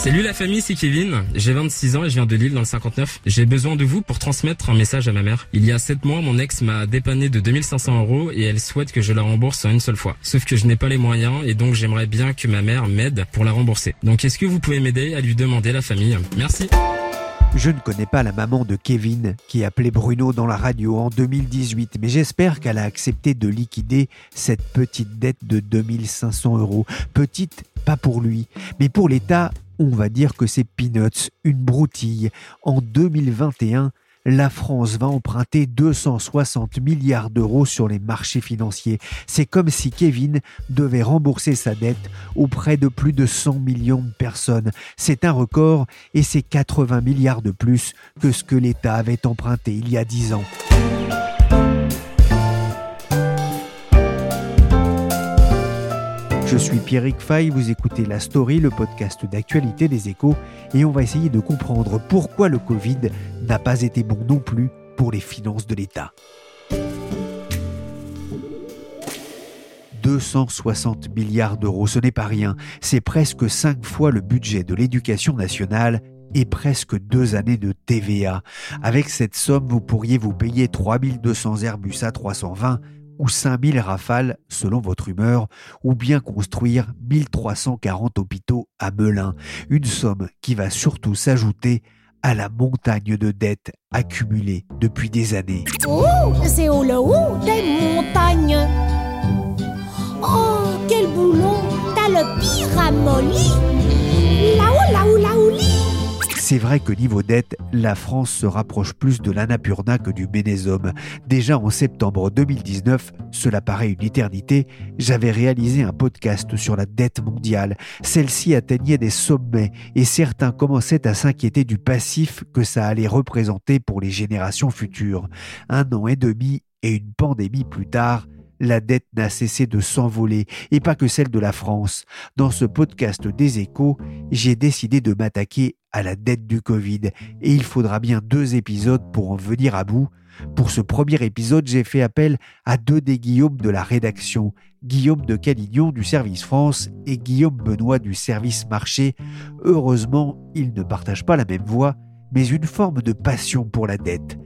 Salut la famille, c'est Kevin. J'ai 26 ans et je viens de Lille dans le 59. J'ai besoin de vous pour transmettre un message à ma mère. Il y a 7 mois, mon ex m'a dépanné de 2500 euros et elle souhaite que je la rembourse en une seule fois. Sauf que je n'ai pas les moyens et donc j'aimerais bien que ma mère m'aide pour la rembourser. Donc est-ce que vous pouvez m'aider à lui demander la famille? Merci. Je ne connais pas la maman de Kevin qui appelait Bruno dans la radio en 2018, mais j'espère qu'elle a accepté de liquider cette petite dette de 2500 euros. Petite, pas pour lui, mais pour l'État on va dire que c'est peanuts, une broutille. En 2021, la France va emprunter 260 milliards d'euros sur les marchés financiers. C'est comme si Kevin devait rembourser sa dette auprès de plus de 100 millions de personnes. C'est un record et c'est 80 milliards de plus que ce que l'État avait emprunté il y a 10 ans. Je suis Pierrick Fay, vous écoutez La Story, le podcast d'actualité des échos, et on va essayer de comprendre pourquoi le Covid n'a pas été bon non plus pour les finances de l'État. 260 milliards d'euros, ce n'est pas rien, c'est presque 5 fois le budget de l'éducation nationale et presque deux années de TVA. Avec cette somme, vous pourriez vous payer 3200 Airbus A320 ou 5000 rafales selon votre humeur, ou bien construire 1340 hôpitaux à Melun, une somme qui va surtout s'ajouter à la montagne de dettes accumulées depuis des années. Oh, c'est au le haut des montagnes. Oh, quel boulon T'as le pire à là-haut, c'est vrai que niveau dette, la France se rapproche plus de l'Annapurna que du Ménésome. Déjà en septembre 2019, cela paraît une éternité, j'avais réalisé un podcast sur la dette mondiale. Celle-ci atteignait des sommets et certains commençaient à s'inquiéter du passif que ça allait représenter pour les générations futures. Un an et demi et une pandémie plus tard, la dette n'a cessé de s'envoler, et pas que celle de la France. Dans ce podcast des échos, j'ai décidé de m'attaquer à la dette du Covid, et il faudra bien deux épisodes pour en venir à bout. Pour ce premier épisode, j'ai fait appel à deux des Guillaume de la rédaction, Guillaume de Calignon du service France et Guillaume Benoît du service marché. Heureusement, ils ne partagent pas la même voix, mais une forme de passion pour la dette.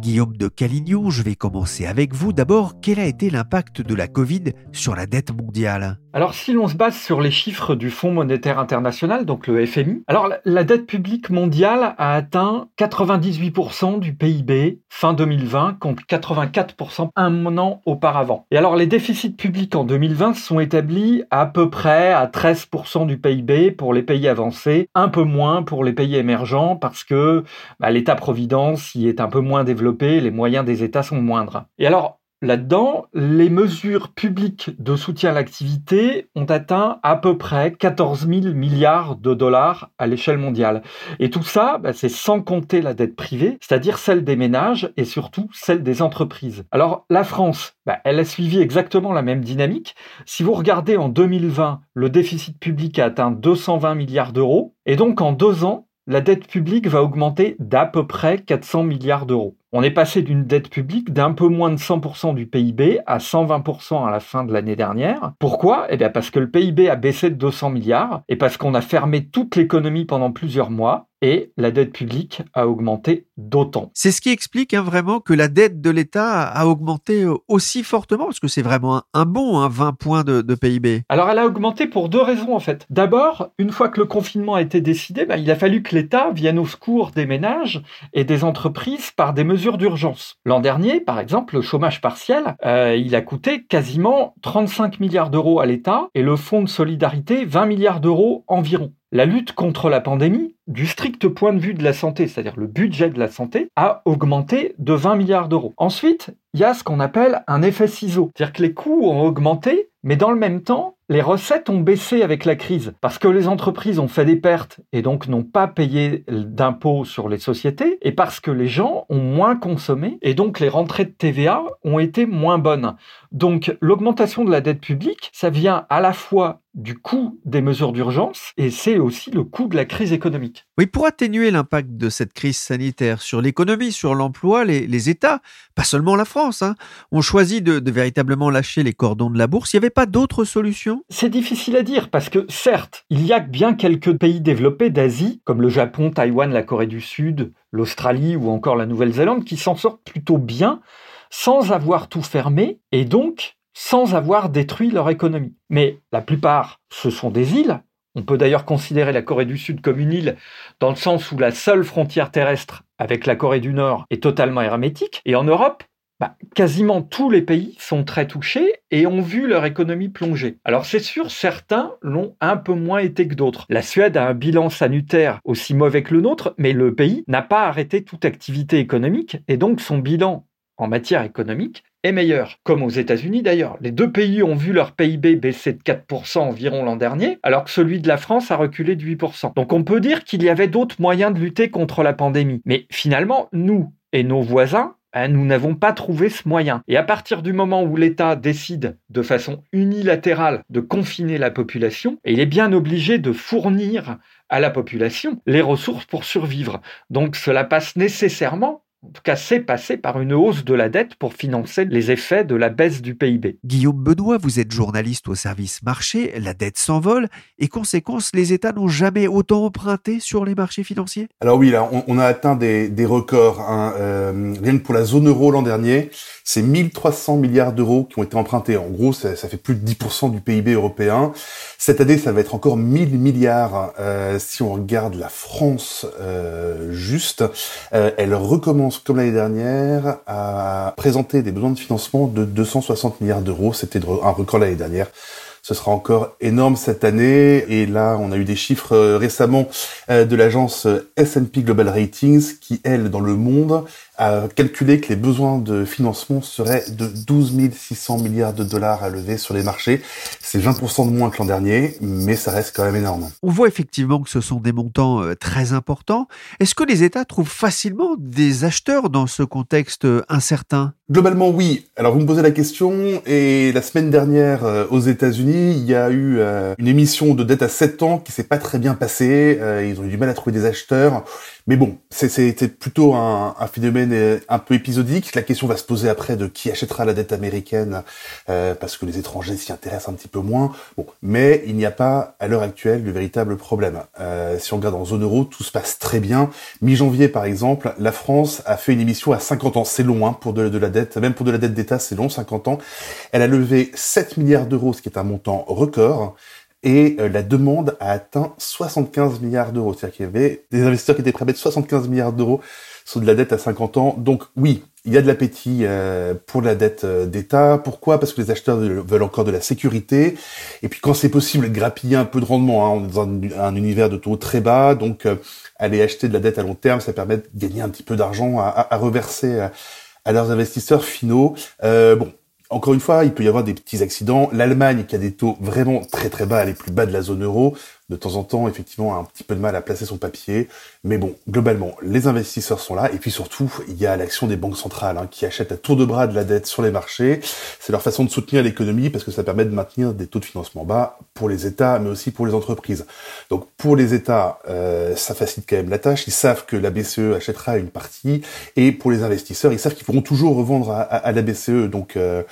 Guillaume de Calignon, je vais commencer avec vous. D'abord, quel a été l'impact de la Covid sur la dette mondiale? Alors, si l'on se base sur les chiffres du Fonds monétaire international, donc le FMI, alors la dette publique mondiale a atteint 98% du PIB fin 2020 contre 84% un an auparavant. Et alors, les déficits publics en 2020 sont établis à peu près à 13% du PIB pour les pays avancés, un peu moins pour les pays émergents parce que bah, l'État-providence y est un peu moins développés, les moyens des États sont moindres. Et alors, Là-dedans, les mesures publiques de soutien à l'activité ont atteint à peu près 14 000 milliards de dollars à l'échelle mondiale. Et tout ça, bah, c'est sans compter la dette privée, c'est-à-dire celle des ménages et surtout celle des entreprises. Alors la France, bah, elle a suivi exactement la même dynamique. Si vous regardez en 2020, le déficit public a atteint 220 milliards d'euros. Et donc en deux ans, la dette publique va augmenter d'à peu près 400 milliards d'euros. On est passé d'une dette publique d'un peu moins de 100% du PIB à 120% à la fin de l'année dernière. Pourquoi? Eh bien parce que le PIB a baissé de 200 milliards et parce qu'on a fermé toute l'économie pendant plusieurs mois et la dette publique a augmenté d'autant. C'est ce qui explique hein, vraiment que la dette de l'État a augmenté euh, aussi fortement, parce que c'est vraiment un, bon 20 points de, PIB. Alors elle a augmenté pour deux raisons en fait. D'abord, une fois que le confinement a été décidé, bah, il a fallu que l'État vienne au secours des ménages et des entreprises par des mesures d'urgence. L'an dernier, par exemple, le chômage partiel, euh, il a coûté quasiment 35 milliards d'euros à l'État et le fonds de solidarité 20 milliards d'euros environ. La lutte contre la pandémie, du strict point de vue de la santé, c'est-à-dire le budget de la santé, a augmenté de 20 milliards d'euros. Ensuite, il y a ce qu'on appelle un effet ciseau, c'est-à-dire que les coûts ont augmenté, Mais dans le même temps, les recettes ont baissé avec la crise parce que les entreprises ont fait des pertes et donc n'ont pas payé d'impôts sur les sociétés et parce que les gens ont moins consommé et donc les rentrées de TVA ont été moins bonnes. Donc l'augmentation de la dette publique, ça vient à la fois du coût des mesures d'urgence et c'est aussi le coût de la crise économique. Oui, pour atténuer l'impact de cette crise sanitaire sur l'économie, sur l'emploi, les, États, pas seulement la France, hein, ont choisi de, de, véritablement lâcher les cordons de la bourse. Il n'y avait pas d'autres C'est difficile à dire parce que certes, il y a bien quelques pays développés d'Asie, comme le Japon, Taïwan, la Corée du Sud, l'Australie ou encore la Nouvelle-Zélande, qui s'en sortent plutôt bien sans avoir tout fermé et donc sans avoir détruit leur économie. Mais la plupart, ce sont des îles. On peut d'ailleurs considérer la Corée du Sud comme une île dans le sens où la seule frontière terrestre avec la Corée du Nord est totalement hermétique. Et en Europe, bah, quasiment tous les pays sont très touchés et ont vu leur économie plonger. Alors c'est sûr, certains l'ont un peu moins été que d'autres. La Suède a un bilan sanitaire aussi mauvais que le nôtre, mais le pays n'a pas arrêté toute activité économique et donc son bilan en matière économique est meilleur, comme aux États-Unis d'ailleurs. Les deux pays ont vu leur PIB baisser de 4% environ l'an dernier, alors que celui de la France a reculé de 8%. Donc on peut dire qu'il y avait d'autres moyens de lutter contre la pandémie. Mais finalement, nous et nos voisins, hein, nous n'avons pas trouvé ce moyen. Et à partir du moment où l'État décide de façon unilatérale de confiner la population, il est bien obligé de fournir à la population les ressources pour survivre. Donc cela passe nécessairement en tout cas, c'est passé par une hausse de la dette pour financer les effets de la baisse du PIB. Guillaume Benoît, vous êtes journaliste au service marché, la dette s'envole et conséquence, les États n'ont jamais autant emprunté sur les marchés financiers? Alors oui, là, on, a atteint des, records. Hein, euh, rien que pour la zone euro l'an dernier, c'est 1300 milliards d'euros qui ont été empruntés. En gros, ça, fait plus de 10% du PIB européen. Cette année, ça va être encore 1000 milliards euh, si on regarde la France euh, juste. elle recommence comme l'année dernière, à présenter des besoins de financement de 260 milliards d'euros. C'était un record l'année dernière. Ce sera encore énorme cette année. Et là, on a eu des chiffres euh, récemment euh, de l'agence euh, S&P Global Ratings qui, elle, dans le monde, a calculé que les besoins de financement seraient de 12 600 milliards de dollars à lever sur les marchés. C'est 20% de moins que l'an dernier, mais ça reste quand même énorme. On voit effectivement que ce sont des montants euh, très importants. Est-ce que les États trouvent facilement des acheteurs dans ce contexte euh, incertain? Globalement, oui. Alors, vous me posez la question, et la semaine dernière, euh, aux États-Unis, il y a eu une émission de dette à 7 ans qui s'est pas très bien passée. ils ont eu du mal à trouver des acheteurs. Mais bon, c'était plutôt un, phénomène euh, un peu épisodique. La question va se poser après de qui achètera la dette américaine, euh, parce que les étrangers s'y intéressent un petit peu moins. Bon, mais il n'y a pas à l'heure actuelle de véritable problème. Euh, si on regarde en zone euro, tout se passe très bien. Mi-janvier, par exemple, la France a fait une émission à 50 ans. C'est long hein, pour de, la dette, même pour de la dette d'État, c'est long, 50 ans. Elle a levé 7 milliards d'euros, ce qui est un montant record et euh, la demande a atteint 75 milliards d'euros. C'est-à-dire qu'il y avait des investisseurs qui étaient prêts à mettre 75 milliards d'euros sur de la dette à 50 ans. Donc oui, il y a de l'appétit euh, pour la dette euh, d'État. Pourquoi? Parce que les acheteurs veulent encore de la sécurité. Et puis quand c'est possible, grappiller un peu de rendement. Hein. On est dans un, univers de taux très bas, donc aller acheter de la dette à long terme, ça permet de gagner un petit peu d'argent à, à, reverser à, leurs investisseurs finaux. bon, encore une fois, il peut y avoir des petits accidents. L'Allemagne, qui a des taux vraiment très très bas, les plus bas de la zone euro, de temps en temps, effectivement, a un petit peu de mal à placer son papier. Mais bon, globalement, les investisseurs sont là. Et puis surtout, il y a l'action des banques centrales hein, qui achètent à tour de bras de la dette sur les marchés. C'est leur façon de soutenir l'économie parce que ça permet de maintenir des taux de financement bas pour les États, mais aussi pour les entreprises. Donc pour les États, euh, ça facilite quand même la tâche. Ils savent que la BCE achètera une partie. Et pour les investisseurs, ils savent qu'ils pourront toujours revendre à, la BCE. Donc, euh,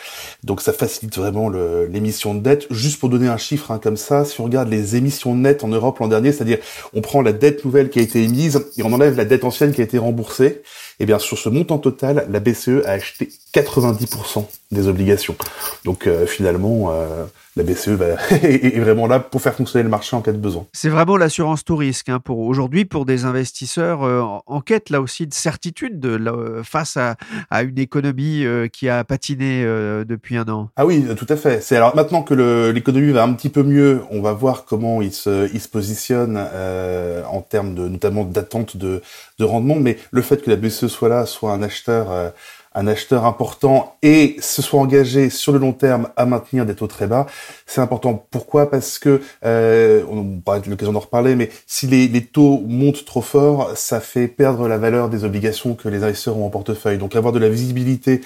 donc ça facilite vraiment l'émission de dette. Juste pour donner un chiffre hein, comme ça, si on regarde les émissions de en Europe l'an dernier, c'est-à-dire on prend la dette nouvelle qui a été émise et on enlève la dette ancienne qui a été remboursée. Et eh bien sur ce montant total, la BCE a acheté 90% des obligations. Donc euh, finalement, euh, la BCE est vraiment là pour faire fonctionner le marché en cas de besoin. C'est vraiment l'assurance tout risque hein, pour aujourd'hui pour des investisseurs euh, en quête là aussi de certitude de, face à, à, une économie qui a patiné depuis un an. Ah oui, tout à fait. C'est alors maintenant que l'économie va un petit peu mieux, on va voir comment il se, il se positionne en termes de notamment d'attente de, de rendement. Mais le fait que la BCE soit là, soit un acheteur un acheteur important et se soit engagé sur le long terme à maintenir des taux très bas, c'est important. Pourquoi? Parce que, euh, on aura l'occasion d'en reparler, mais si les, les, taux montent trop fort, ça fait perdre la valeur des obligations que les investisseurs ont en portefeuille. Donc avoir de la visibilité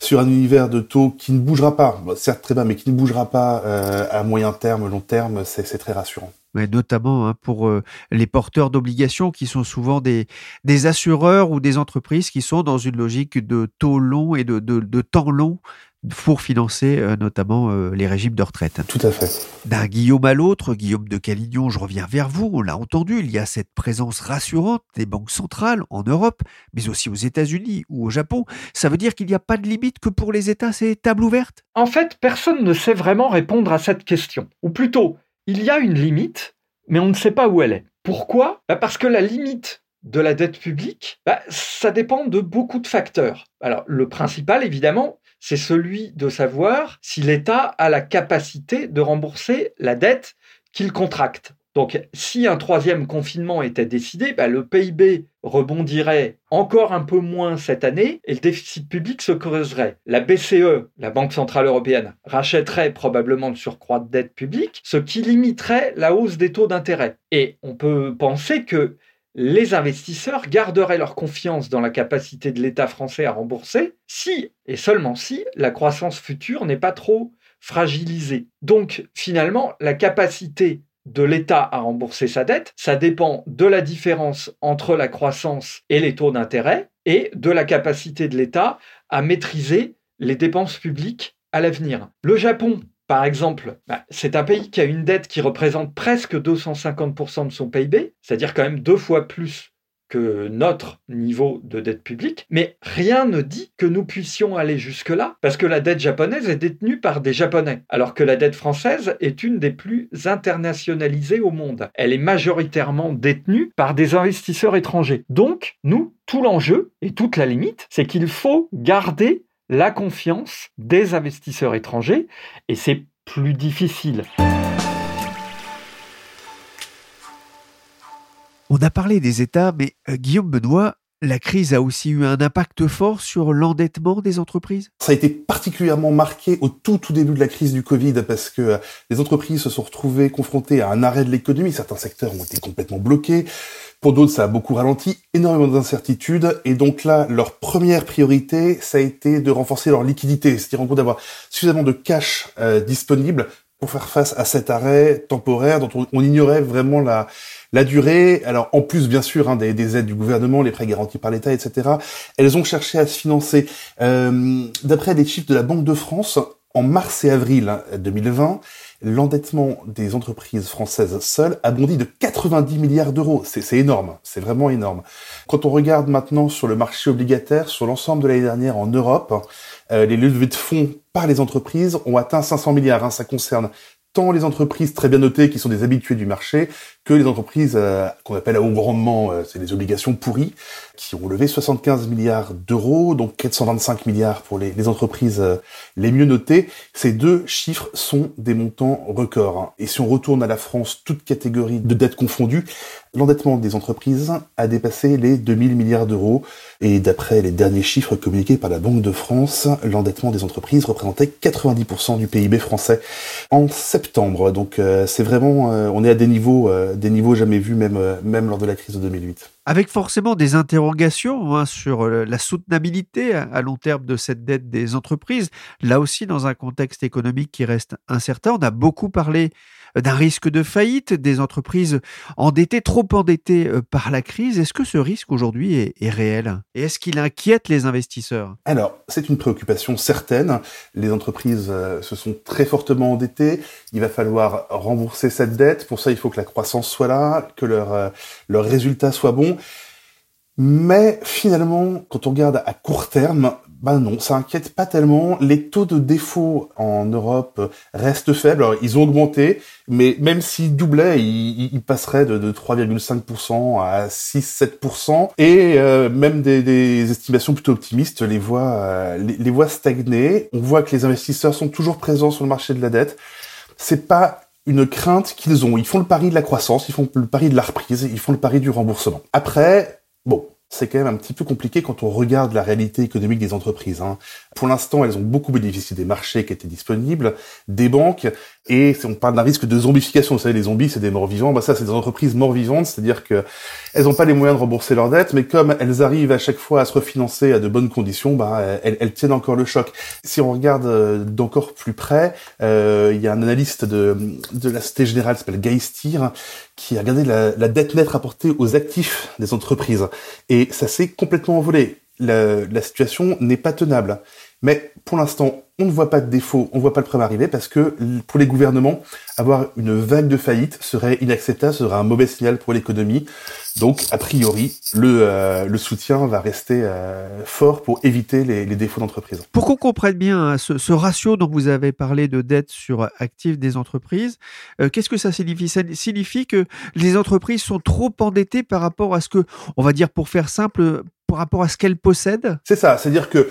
sur un univers de taux qui ne bougera pas, certes très bas, mais qui ne bougera pas euh, à moyen terme, long terme, c'est très rassurant. Mais notamment hein, pour euh, les porteurs d'obligations qui sont souvent des, des assureurs ou des entreprises qui sont dans une logique de taux long et de, de, de temps long pour financer euh, notamment euh, les régimes de retraite. Tout à fait. D'un Guillaume à l'autre, Guillaume de Calignon, je reviens vers vous, on l'a entendu, il y a cette présence rassurante des banques centrales en Europe, mais aussi aux États-Unis ou au Japon. Ça veut dire qu'il n'y a pas de limite que pour les États, c'est table ouverte En fait, personne ne sait vraiment répondre à cette question. Ou plutôt, il y a une limite, mais on ne sait pas où elle est. Pourquoi? Bah Parce que la limite de la dette publique, bah, ça dépend de beaucoup de facteurs. Alors, le principal, évidemment, c'est celui de savoir si l'État a la capacité de rembourser la dette qu'il contracte. Donc, si un troisième confinement était décidé, bah, le PIB rebondirait encore un peu moins cette année et le déficit public se creuserait. La BCE, la Banque Centrale Européenne, rachèterait probablement le surcroît de dette publique, ce qui limiterait la hausse des taux d'intérêt. Et on peut penser que les investisseurs garderaient leur confiance dans la capacité de l'État français à rembourser si, et seulement si, la croissance future n'est pas trop fragilisée. Donc finalement, la capacité de l'État à rembourser sa dette, ça dépend de la différence entre la croissance et les taux d'intérêt et de la capacité de l'État à maîtriser les dépenses publiques à l'avenir. Le Japon par exemple, bah, c'est un pays qui a une dette qui représente presque 250% de son PIB, c'est-à-dire quand même deux fois plus que notre niveau de dette publique, mais rien ne dit que nous puissions aller jusque-là, parce que la dette japonaise est détenue par des Japonais, alors que la dette française est une des plus internationalisées au monde. Elle est majoritairement détenue par des investisseurs étrangers. Donc, nous, tout l'enjeu et toute la limite, c'est qu'il faut garder la confiance des investisseurs étrangers et c'est plus difficile. On a parlé des États, mais euh, Guillaume Benoît, la crise a aussi eu un impact fort sur l'endettement des entreprises? Ça a été particulièrement marqué au tout tout début de la crise du Covid parce que euh, les entreprises se sont retrouvées confrontées à un arrêt de l'économie. Certains secteurs ont été complètement bloqués. Pour d'autres, ça a beaucoup ralenti, énormément d'incertitudes, et donc là, leur première priorité, ça a été de renforcer leur liquidité, c'est-à-dire en d'avoir suffisamment de cash euh, disponible pour faire face à cet arrêt temporaire dont on, ignorait vraiment la, durée. Alors en plus, bien sûr, hein, des, des, aides du gouvernement, les prêts garantis par l'État, etc. Elles ont cherché à se financer. Euh, D'après des chiffres de la Banque de France, en mars et avril 2020, l'endettement des entreprises françaises seules a bondi de 90 milliards d'euros. C'est énorme, c'est vraiment énorme. Quand on regarde maintenant sur le marché obligataire, sur l'ensemble de l'année dernière en Europe, euh, les levées de fonds par les entreprises ont atteint 500 milliards. Hein. Ça concerne tant les entreprises très bien notées qui sont des habitués du marché que les entreprises euh, qu'on appelle à haut rendement, euh, c'est les obligations pourries, qui ont levé 75 milliards d'euros, donc 425 milliards pour les, entreprises euh, les mieux notées. Ces deux chiffres sont des montants records. Hein. Et si on retourne à la France, toute catégorie de dettes confondues, l'endettement des entreprises a dépassé les 2000 milliards d'euros. Et d'après les derniers chiffres communiqués par la Banque de France, l'endettement des entreprises représentait 90% du PIB français en septembre. Donc c'est vraiment, on est à des niveaux des niveaux jamais vus, même, euh, même lors de la crise de 2008. Avec forcément des interrogations hein, sur euh, la soutenabilité à long terme de cette dette des entreprises, là aussi dans un contexte économique qui reste incertain. On a beaucoup parlé d'un risque de faillite des entreprises endettées, trop endettées euh, par la crise. Est-ce que ce risque aujourd'hui est, réel Et est-ce qu'il inquiète les investisseurs? Alors, c'est une préoccupation certaine. Les entreprises euh, se sont très fortement endettées. Il va falloir rembourser cette dette. Pour ça, il faut que la croissance soit là, que leurs euh, résultats soient bons. Mais finalement, quand on regarde à court terme, ben non, ça inquiète pas tellement. Les taux de défaut en Europe restent faibles. Alors, ils ont augmenté, mais même s'ils doublaient, ils, passeraient de, 3,5% à 6-7%. Et euh, même des, estimations plutôt optimistes les voient, euh, les, les voient stagner. On voit que les investisseurs sont toujours présents sur le marché de la dette. C'est pas une crainte qu'ils ont. Ils font le pari de la croissance, ils font le pari de la reprise, ils font le pari du remboursement. Après, bon, c'est quand même un petit peu compliqué quand on regarde la réalité économique des entreprises. Hein. Pour l'instant, elles ont beaucoup bénéficié des marchés qui étaient disponibles, des banques, et on parle d'un risque de zombification. Vous savez, les zombies, c'est des morts vivants. Bah ça, c'est des entreprises morts vivantes, c'est-à-dire que elles n'ont pas les moyens de rembourser leurs dettes, mais comme elles arrivent à chaque fois à se refinancer à de bonnes conditions, bah, elles, tiennent encore le choc. Si on regarde euh, d'encore plus près, euh, il y a un analyste de, la Société Générale, s'appelle Guy Stier, qui a regardé la, la dette nette rapportée aux actifs des entreprises. Et ça s'est complètement envolé. La, situation n'est pas tenable. Mais pour l'instant, on ne voit pas de défaut, on ne voit pas le problème arriver parce que pour les gouvernements, avoir une vague de faillite serait inacceptable, serait un mauvais signal pour l'économie. Donc, a priori, le, euh, le soutien va rester euh, fort pour éviter les, les défauts d'entreprise. Pour qu'on comprenne bien hein, ce, ce, ratio dont vous avez parlé de dette sur actifs des entreprises, euh, qu'est-ce que ça signifie? Ça signifie que les entreprises sont trop endettées par rapport à ce que, on va dire pour faire simple, par rapport à ce qu'elle possède C'est ça, c'est-à-dire que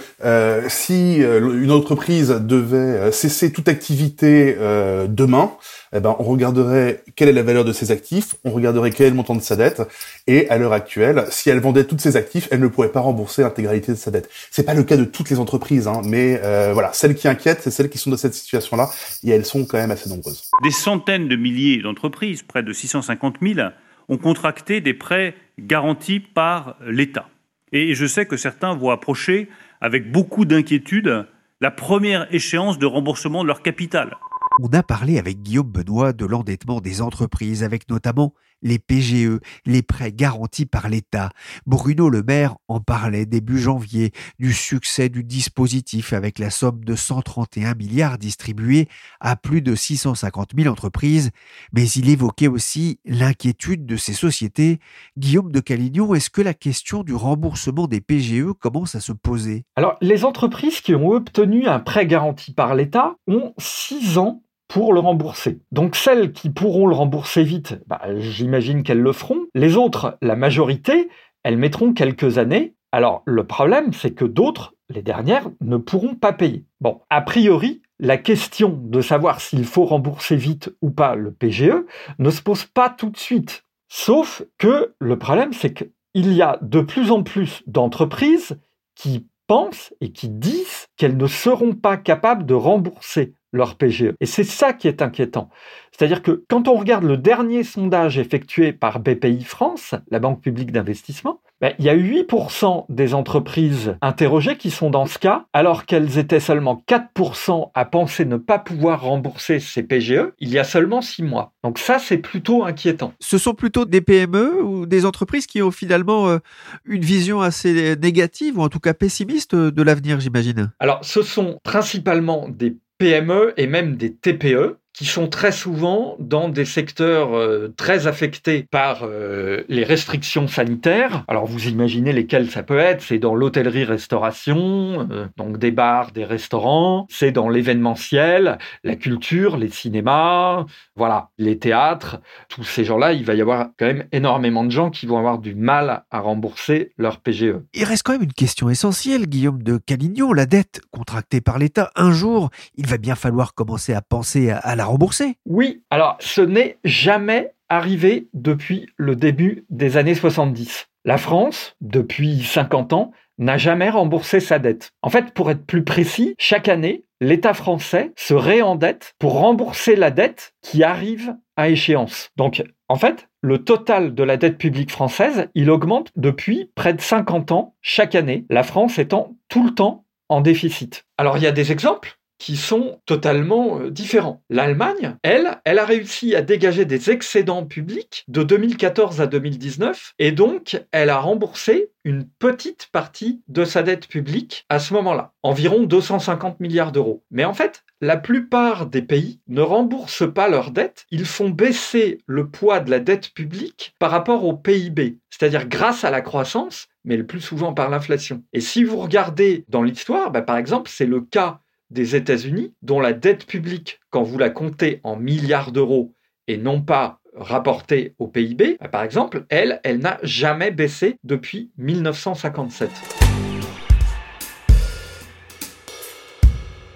si une entreprise devait euh, cesser toute activité euh, demain, eh ben, on regarderait quelle est la valeur de ses actifs, on regarderait quel est le montant de sa dette, et à l'heure actuelle, si elle vendait tous ses actifs, elle ne pourrait pas rembourser l'intégralité de sa dette. C'est pas le cas de toutes les entreprises, hein, mais euh, voilà, celles qui inquiètent, c'est celles qui sont dans cette situation-là, et elles sont quand même assez nombreuses. Des centaines de milliers d'entreprises, près de 650 000, ont contracté des prêts garantis par l'État. Et je sais que certains vont approcher avec beaucoup d'inquiétude la première échéance de remboursement de leur capital. On a parlé avec Guillaume Benoît de l'endettement des entreprises, avec notamment les PGE, les prêts garantis par l'État. Bruno Le Maire en parlait début janvier du succès du dispositif avec la somme de 131 milliards distribués à plus de 650 000 entreprises, mais il évoquait aussi l'inquiétude de ces sociétés. Guillaume de Calignon, est-ce que la question du remboursement des PGE commence à se poser? Alors, les entreprises qui ont obtenu un prêt garanti par l'État ont 6 ans pour le rembourser. Donc celles qui pourront le rembourser vite, bah, j'imagine qu'elles le feront. Les autres, la majorité, elles mettront quelques années. Alors le problème, c'est que d'autres, les dernières, ne pourront pas payer. Bon, a priori, la question de savoir s'il faut rembourser vite ou pas le PGE ne se pose pas tout de suite. Sauf que le problème, c'est qu'il y a de plus en plus d'entreprises qui pensent et qui disent qu'elles ne seront pas capables de rembourser leur PGE. Et c'est ça qui est inquiétant. C'est-à-dire que quand on regarde le dernier sondage effectué par BPI France, la Banque publique d'investissement, ben, il y a 8% des entreprises interrogées qui sont dans ce cas, alors qu'elles étaient seulement 4% à penser ne pas pouvoir rembourser ces PGE il y a seulement 6 mois. Donc ça, c'est plutôt inquiétant. Ce sont plutôt des PME ou des entreprises qui ont finalement euh, une vision assez négative ou en tout cas pessimiste de l'avenir, j'imagine? Alors, ce sont principalement des PME et même des TPE qui sont très souvent dans des secteurs euh, très affectés par euh, les restrictions sanitaires. Alors vous imaginez lesquels ça peut être, c'est dans l'hôtellerie-restauration, euh, donc des bars, des restaurants, c'est dans l'événementiel, la culture, les cinémas, voilà, les théâtres, tous ces gens-là, il va y avoir quand même énormément de gens qui vont avoir du mal à rembourser leur PGE. Il reste quand même une question essentielle, Guillaume de Calignon, la dette contractée par l'État. Un jour, il va bien falloir commencer à penser à la Oui, alors ce n'est jamais arrivé depuis le début des années 70. La France, depuis 50 ans, n'a jamais remboursé sa dette. En fait, pour être plus précis, chaque année, l'État français se réendette pour rembourser la dette qui arrive à échéance. Donc, en fait, le total de la dette publique française, il augmente depuis près de 50 ans chaque année, la France étant tout le temps en déficit. Alors, il y a des exemples qui sont totalement euh, différents. L'Allemagne, elle, elle a réussi à dégager des excédents publics de 2014 à 2019 et donc elle a remboursé une petite partie de sa dette publique à ce moment-là, environ 250 milliards d'euros. Mais en fait, la plupart des pays ne remboursent pas leur dette, ils font baisser le poids de la dette publique par rapport au PIB, c'est-à-dire grâce à la croissance, mais le plus souvent par l'inflation. Et si vous regardez dans l'histoire, bah, par exemple, c'est le cas des États-Unis, dont la dette publique, quand vous la comptez en milliards d'euros et non pas rapportée au PIB, bah, par exemple, elle, elle n'a jamais baissé depuis 1957.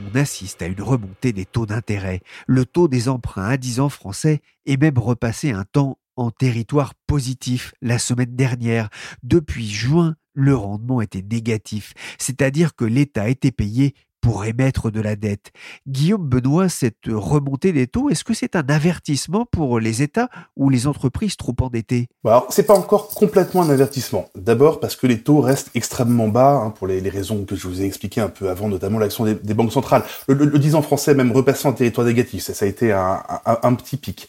On assiste à une remontée des taux d'intérêt. Le taux des emprunts à 10 ans français est même repassé un temps en territoire positif la semaine dernière. Depuis juin, le rendement était négatif, c'est-à-dire que l'État était payé pour émettre de la dette. Guillaume Benoît, cette remontée des taux, est-ce que c'est un avertissement pour les États ou les entreprises trop endettées? Alors, c'est pas encore complètement un avertissement. D'abord parce que les taux restent extrêmement bas, hein, pour les, raisons que je vous ai expliquées un peu avant, notamment l'action des, banques centrales. Le, 10 ans français, même repassant en territoire négatif, ça, a été un, un petit pic.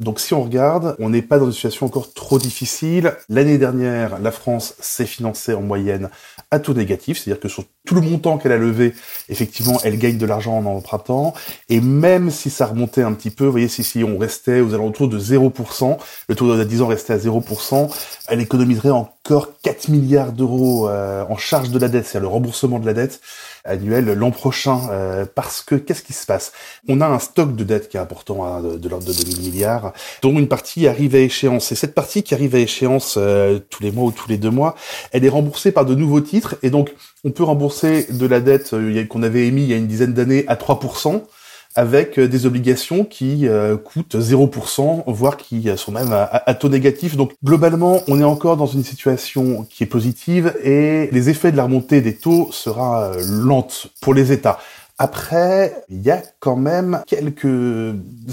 Donc si on regarde, on n'est pas dans une situation encore trop difficile. L'année dernière, la France s'est financée en moyenne à taux négatif, c'est-à-dire que sur tout le montant qu'elle a levé, effectivement, elle gagne de l'argent en empruntant. Et même si ça remontait un petit peu, vous voyez, si, si on restait aux alentours de 0%, le taux de 10 ans restait à 0%, elle économiserait encore 4 milliards d'euros euh, en charge de la dette, c'est-à-dire le remboursement de la dette annuel l'an prochain. Euh, parce que qu'est-ce qui se passe? On a un stock de dette qui est important, hein, de, l'ordre de 2000 milliards, dont une partie arrive à échéance. Et cette partie qui arrive à échéance euh, tous les mois ou tous les deux mois, elle est remboursée par de nouveaux titres. Et donc, on peut rembourser de la dette euh, qu'on avait émis il y a une dizaine d'années à 3% avec euh, des obligations qui euh, coûtent 0%, voire qui sont même à, taux négatif. Donc globalement, on est encore dans une situation qui est positive et les effets de la remontée des taux sera lente pour les États. Après, il y a quand même quelques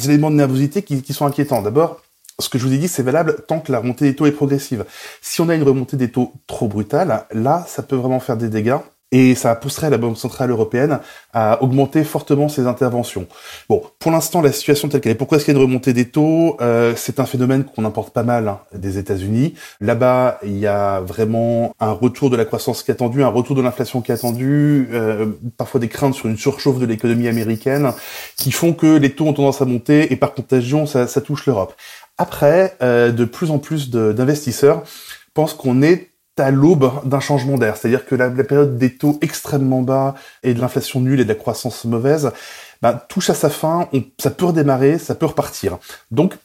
éléments de nervosité qui sont inquiétants. D'abord, ce que je vous ai dit, c'est valable tant que la remontée des taux est progressive. Si on a une remontée des taux trop brutale, là, ça peut vraiment faire des dégâts et ça pousserait la Banque Centrale Européenne à augmenter fortement ses interventions. Bon, pour l'instant, la situation telle qu'elle est. Pourquoi est-ce qu'il y a une remontée des taux? Euh, C'est un phénomène qu'on importe pas mal hein, des États-Unis. Là-bas, il y a vraiment un retour de la croissance qui est attendu, un retour de l'inflation qui est attendu, euh, parfois des craintes sur une surchauffe de l'économie américaine, qui font que les taux ont tendance à monter et par contagion, ça, ça touche l'Europe. Après, euh, de plus en plus d'investisseurs pensent qu'on est à l'aube d'un changement d'air. C'est-à-dire que la, période des taux extrêmement bas et de l'inflation nulle et de la croissance mauvaise bah, touche à sa fin, ça peut redémarrer, ça peut repartir. Donc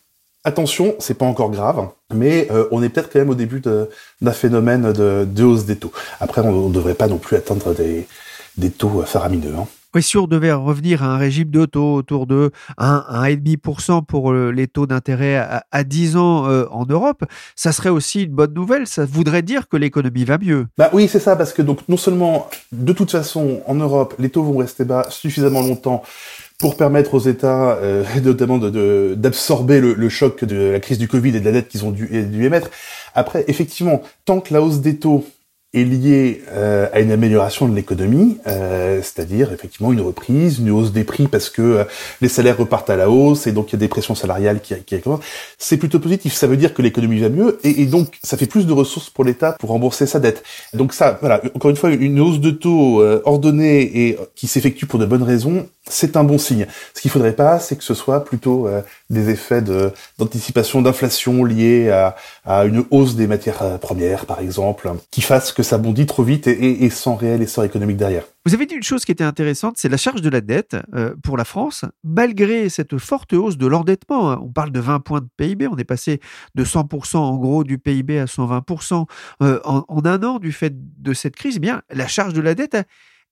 attention, c'est pas encore grave, mais euh, on est peut-être quand même au début d'un phénomène de, hausse des taux. Après, on ne devrait pas non plus atteindre des, des taux faramineux. Hein. Oui, si on devait revenir à un régime de taux autour de 1, 1,5% pour euh, les taux d'intérêt à, 10 ans euh, en Europe, ça serait aussi une bonne nouvelle. Ça voudrait dire que l'économie va mieux. Bah oui, c'est ça, parce que donc non seulement, de toute façon, en Europe, les taux vont rester bas suffisamment longtemps pour permettre aux États, euh, notamment d'absorber le, choc de la crise du Covid et de la dette qu'ils ont dû émettre. Après, effectivement, tant que la hausse des taux est lié euh, à une amélioration de l'économie, euh, c'est-à-dire effectivement une reprise, une hausse des prix parce que euh, les salaires repartent à la hausse et donc il y a des pressions salariales qui, qui C'est plutôt positif, ça veut dire que l'économie va mieux et, et, donc ça fait plus de ressources pour l'État pour rembourser sa dette. Donc ça, voilà, encore une fois, une hausse de taux euh, ordonnée et qui s'effectue pour de bonnes raisons, c'est un bon signe. Ce qu'il faudrait pas, c'est que ce soit plutôt des effets d'anticipation d'inflation liés à, une hausse des matières premières, par exemple, qui fassent que ça bondit trop vite et, sans réel essor économique derrière. Vous avez dit une chose qui était intéressante, c'est la charge de la dette euh, pour la France, malgré cette forte hausse de l'endettement. Hein. On parle de 20 points de PIB, on est passé de 100% en gros du PIB à 120% euh, en, un an du fait de cette crise. Eh bien, la charge de la dette,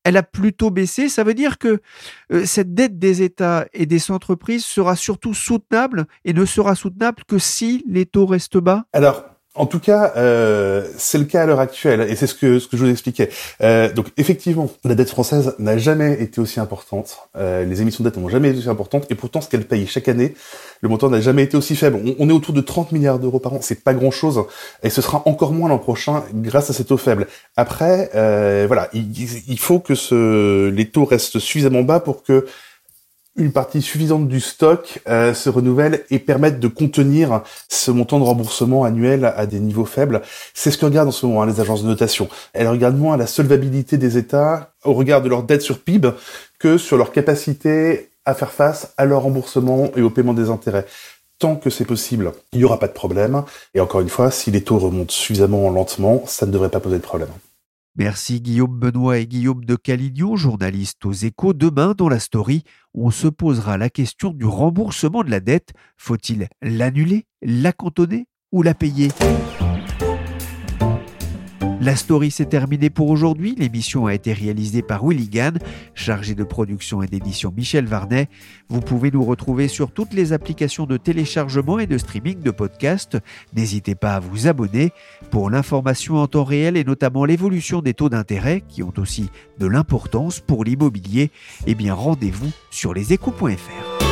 elle a plutôt baissé. Ça veut dire que euh, cette dette des États et des entreprises sera surtout soutenable et ne sera soutenable que si les taux restent bas? En tout cas, euh, c'est le cas à l'heure actuelle, et c'est ce que ce que je vous expliquais. Euh, donc, effectivement, la dette française n'a jamais été aussi importante. Euh, les émissions de dette n'ont jamais été aussi importantes, et pourtant, ce qu'elle paye chaque année, le montant n'a jamais été aussi faible. On, est autour de 30 milliards d'euros par an, c'est pas grand-chose, et ce sera encore moins l'an prochain grâce à ces taux faibles. Après, voilà, il, faut que les taux restent suffisamment bas pour que une partie suffisante du stock euh, se renouvelle et permettent de contenir ce montant de remboursement annuel à des niveaux faibles. C'est ce que regardent en ce moment hein, les agences de notation. Elles regardent moins la solvabilité des États au regard de leur dette sur PIB que sur leur capacité à faire face à leur remboursement et au paiement des intérêts. Tant que c'est possible, il n'y aura pas de problème. Et encore une fois, si les taux remontent suffisamment lentement, ça ne devrait pas poser de problème. Merci Guillaume Benoît et Guillaume de Calignon, journalistes aux échos. Demain, dans la story, on se posera la question du remboursement de la dette. Faut-il l'annuler, la cantonner ou la payer? La story s'est terminée pour aujourd'hui. L'émission a été réalisée par Willy Gann, chargé de production et d'édition Michel Varnet. Vous pouvez nous retrouver sur toutes les applications de téléchargement et de streaming de podcasts. N'hésitez pas à vous abonner pour l'information en temps réel et notamment l'évolution des taux d'intérêt qui ont aussi de l'importance pour l'immobilier. Eh bien, rendez-vous sur leséchos.fr.